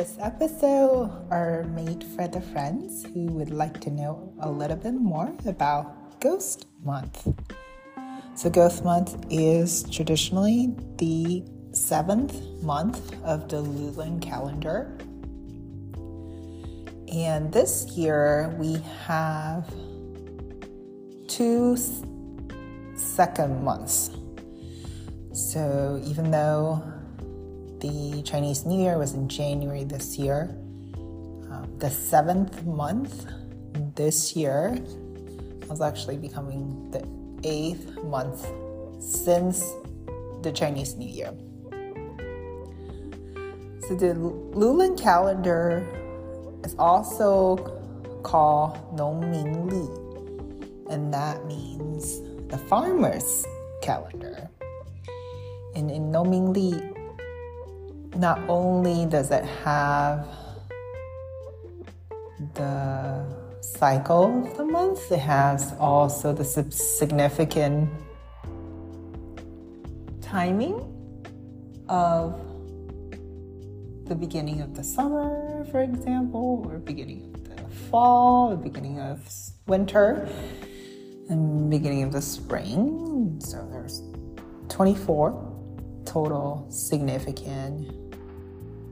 This episode are made for the friends who would like to know a little bit more about Ghost Month. So, Ghost Month is traditionally the seventh month of the Lunar calendar. And this year we have two second months. So, even though the Chinese New Year was in January this year. Um, the seventh month this year was actually becoming the eighth month since the Chinese New Year. So the Lunar calendar is also called Nongmin Li, and that means the farmer's calendar. And in Nongmin Li, not only does it have the cycle of the month, it has also the significant timing of the beginning of the summer, for example, or beginning of the fall, or beginning of winter, and beginning of the spring. So there's 24 total significant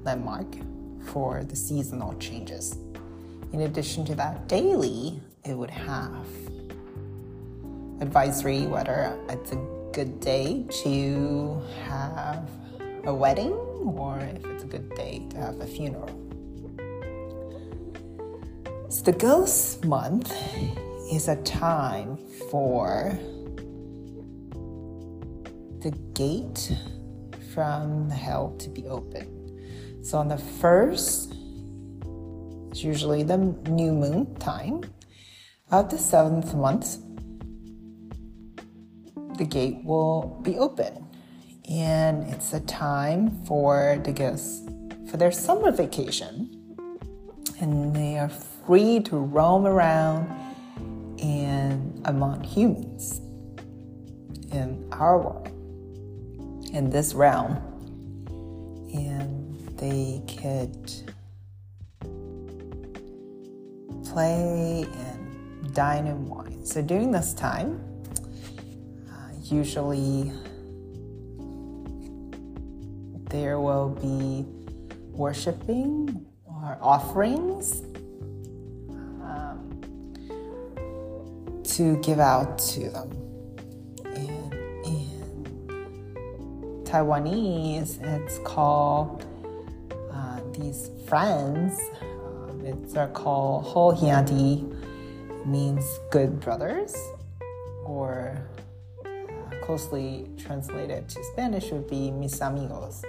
landmark for the seasonal changes. In addition to that, daily, it would have advisory whether it's a good day to have a wedding or if it's a good day to have a funeral. So, the ghost month is a time for the gate from hell to be open. So on the first, it's usually the new moon time of the seventh month, the gate will be open. And it's a time for the guests for their summer vacation. And they are free to roam around and among humans in our world, in this realm. And they could play and dine and wine. So during this time, uh, usually there will be worshiping or offerings um, to give out to them. Taiwanese, it's called these friends. Um, it's are called Ho Hiadi, means good brothers, or uh, closely translated to Spanish would be mis amigos.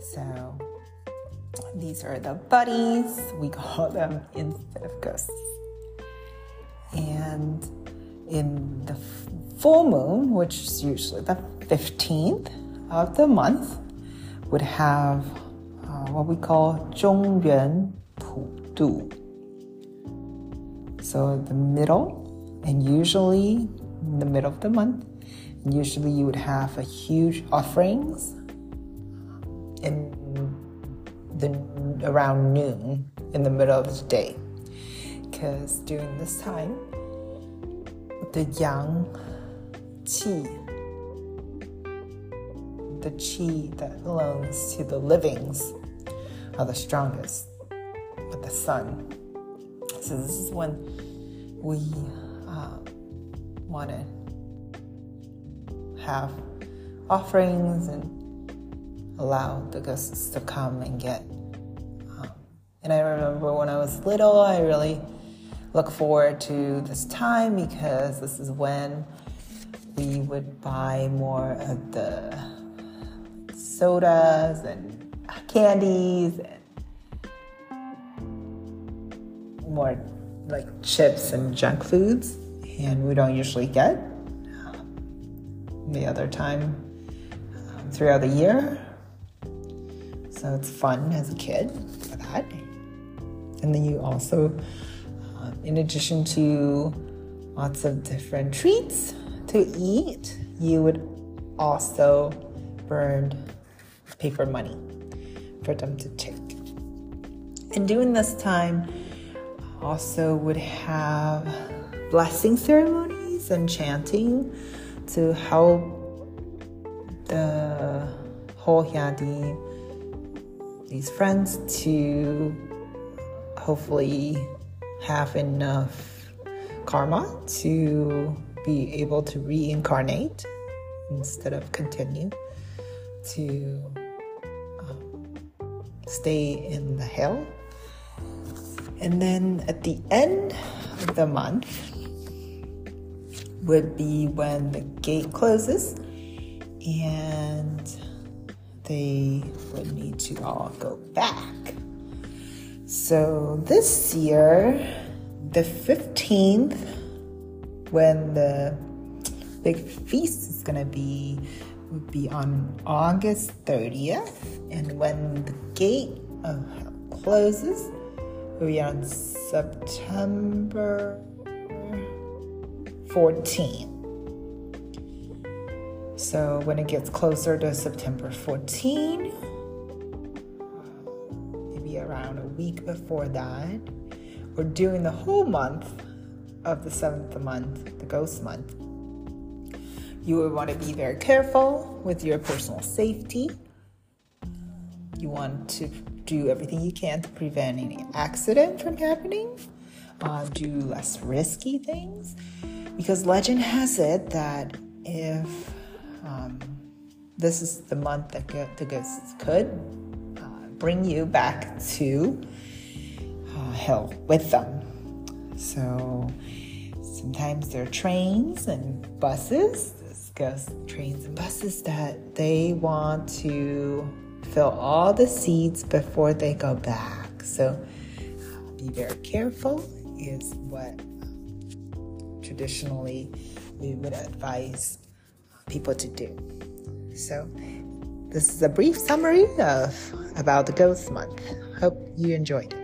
So these are the buddies. We call them instead of ghosts. And in the full moon, which is usually the 15th of the month would have uh, what we call Zhongyuan Pu Du. So the middle, and usually in the middle of the month, usually you would have a huge offerings in the around noon in the middle of the day, because during this time the yang qi the chi that belongs to the livings are the strongest with the sun. So this is when we uh, want to have offerings and allow the guests to come and get. Um, and I remember when I was little, I really look forward to this time because this is when we would buy more of the sodas and candies and more like chips and junk foods, and we don't usually get um, the other time um, throughout the year. So it's fun as a kid for that. And then you also, uh, in addition to lots of different treats to eat, you would also burn paper money for them to take. And during this time, also would have blessing ceremonies and chanting to help the Ho Hiadi, these friends, to hopefully have enough karma to be able to reincarnate instead of continue to stay in the hell. And then at the end of the month would be when the gate closes and they would need to all go back. So this year, the 15th, when the big feast is going to be, would be on August 30th. And when the gate of closes, will be on September 14th. So when it gets closer to September 14, maybe around a week before that, or during the whole month of the seventh month, the ghost month, you would want to be very careful with your personal safety. You want to do everything you can to prevent any accident from happening. Uh, do less risky things because legend has it that if um, this is the month that the ghosts could uh, bring you back to uh, hell with them. So sometimes there are trains and buses, ghost trains and buses that they want to fill all the seats before they go back. So uh, be very careful is what um, traditionally we would advise people to do. So, this is a brief summary of about the Ghost Month. Hope you enjoyed it.